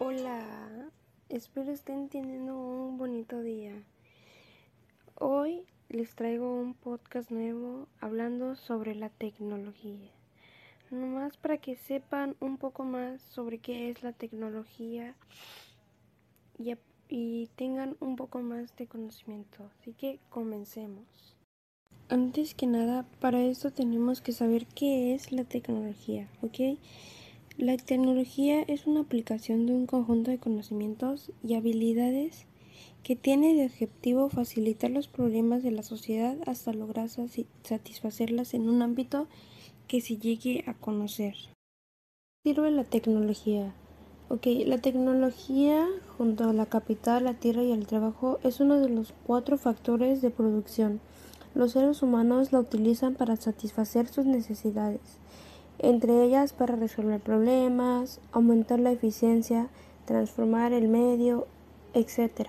Hola, espero estén teniendo un bonito día. Hoy les traigo un podcast nuevo hablando sobre la tecnología. Nomás para que sepan un poco más sobre qué es la tecnología y, y tengan un poco más de conocimiento. Así que comencemos. Antes que nada, para esto tenemos que saber qué es la tecnología, ¿ok? La tecnología es una aplicación de un conjunto de conocimientos y habilidades que tiene de objetivo facilitar los problemas de la sociedad hasta lograr satisfacerlas en un ámbito que se llegue a conocer. Sirve la tecnología. Ok, la tecnología junto a la capital, la tierra y el trabajo es uno de los cuatro factores de producción. Los seres humanos la utilizan para satisfacer sus necesidades entre ellas para resolver problemas, aumentar la eficiencia, transformar el medio, etc.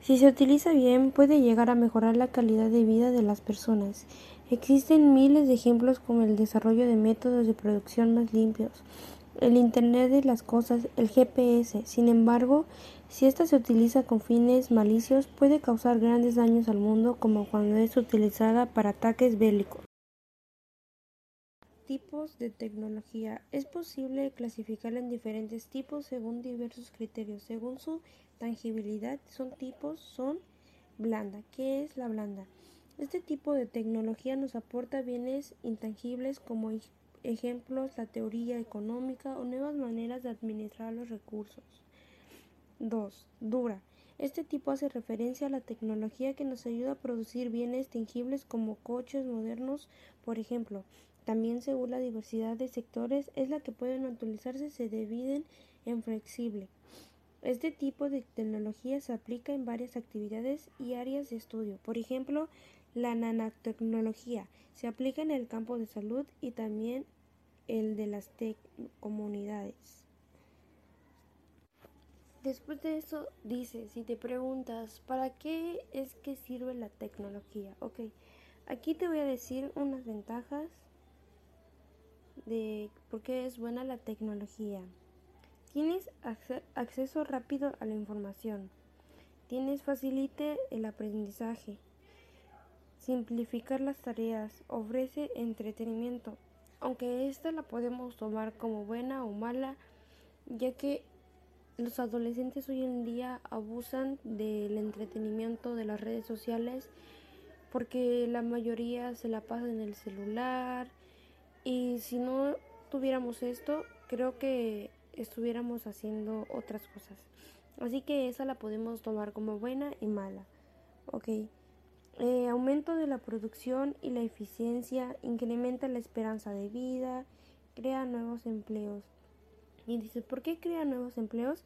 Si se utiliza bien, puede llegar a mejorar la calidad de vida de las personas. Existen miles de ejemplos como el desarrollo de métodos de producción más limpios, el Internet de las Cosas, el GPS. Sin embargo, si ésta se utiliza con fines malicios, puede causar grandes daños al mundo como cuando es utilizada para ataques bélicos. Tipos de tecnología. Es posible clasificarla en diferentes tipos según diversos criterios. Según su tangibilidad, son tipos, son blanda. ¿Qué es la blanda? Este tipo de tecnología nos aporta bienes intangibles como ejemplos, la teoría económica o nuevas maneras de administrar los recursos. 2. Dura. Este tipo hace referencia a la tecnología que nos ayuda a producir bienes tangibles como coches modernos, por ejemplo, también según la diversidad de sectores es la que pueden utilizarse se dividen en flexible. Este tipo de tecnología se aplica en varias actividades y áreas de estudio. Por ejemplo, la nanotecnología se aplica en el campo de salud y también el de las comunidades. Después de eso dice, si te preguntas, ¿para qué es que sirve la tecnología? Ok, aquí te voy a decir unas ventajas de por qué es buena la tecnología. Tienes acceso rápido a la información. Tienes facilite el aprendizaje. Simplificar las tareas. Ofrece entretenimiento. Aunque esta la podemos tomar como buena o mala, ya que los adolescentes hoy en día abusan del entretenimiento de las redes sociales porque la mayoría se la pasa en el celular, y si no tuviéramos esto, creo que estuviéramos haciendo otras cosas. Así que esa la podemos tomar como buena y mala. Ok. Eh, aumento de la producción y la eficiencia, incrementa la esperanza de vida, crea nuevos empleos. Y dices, ¿por qué crea nuevos empleos?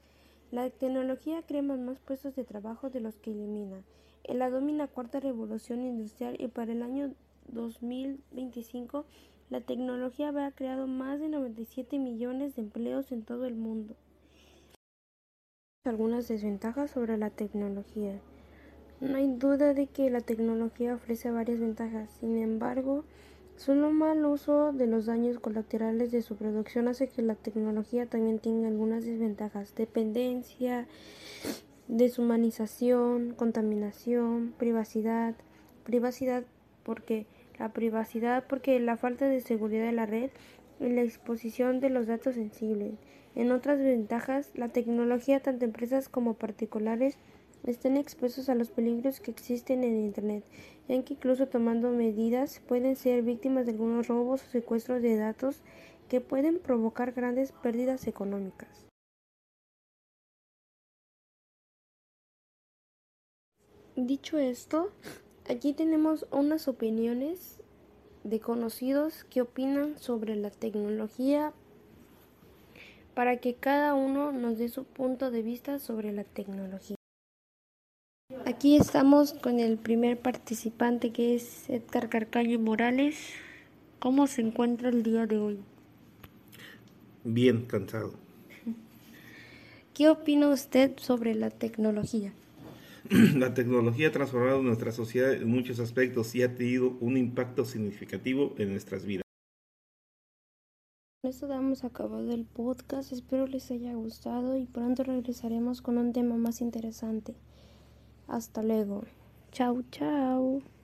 La tecnología crea más puestos de trabajo de los que elimina. En la domina cuarta revolución industrial y para el año 2025 la tecnología habrá creado más de 97 millones de empleos en todo el mundo. Algunas desventajas sobre la tecnología. No hay duda de que la tecnología ofrece varias ventajas, sin embargo, solo mal uso de los daños colaterales de su producción hace que la tecnología también tenga algunas desventajas. Dependencia, deshumanización, contaminación, privacidad. Privacidad porque la privacidad porque la falta de seguridad de la red y la exposición de los datos sensibles. En otras ventajas, la tecnología, tanto empresas como particulares, están expuestos a los peligros que existen en Internet, ya que incluso tomando medidas pueden ser víctimas de algunos robos o secuestros de datos que pueden provocar grandes pérdidas económicas. Dicho esto, Aquí tenemos unas opiniones de conocidos que opinan sobre la tecnología para que cada uno nos dé su punto de vista sobre la tecnología. Aquí estamos con el primer participante que es Edgar Carcaño Morales. ¿Cómo se encuentra el día de hoy? Bien cansado. ¿Qué opina usted sobre la tecnología? La tecnología ha transformado nuestra sociedad en muchos aspectos y ha tenido un impacto significativo en nuestras vidas. Con esto damos acabado el podcast, espero les haya gustado y pronto regresaremos con un tema más interesante. Hasta luego. Chao, chao.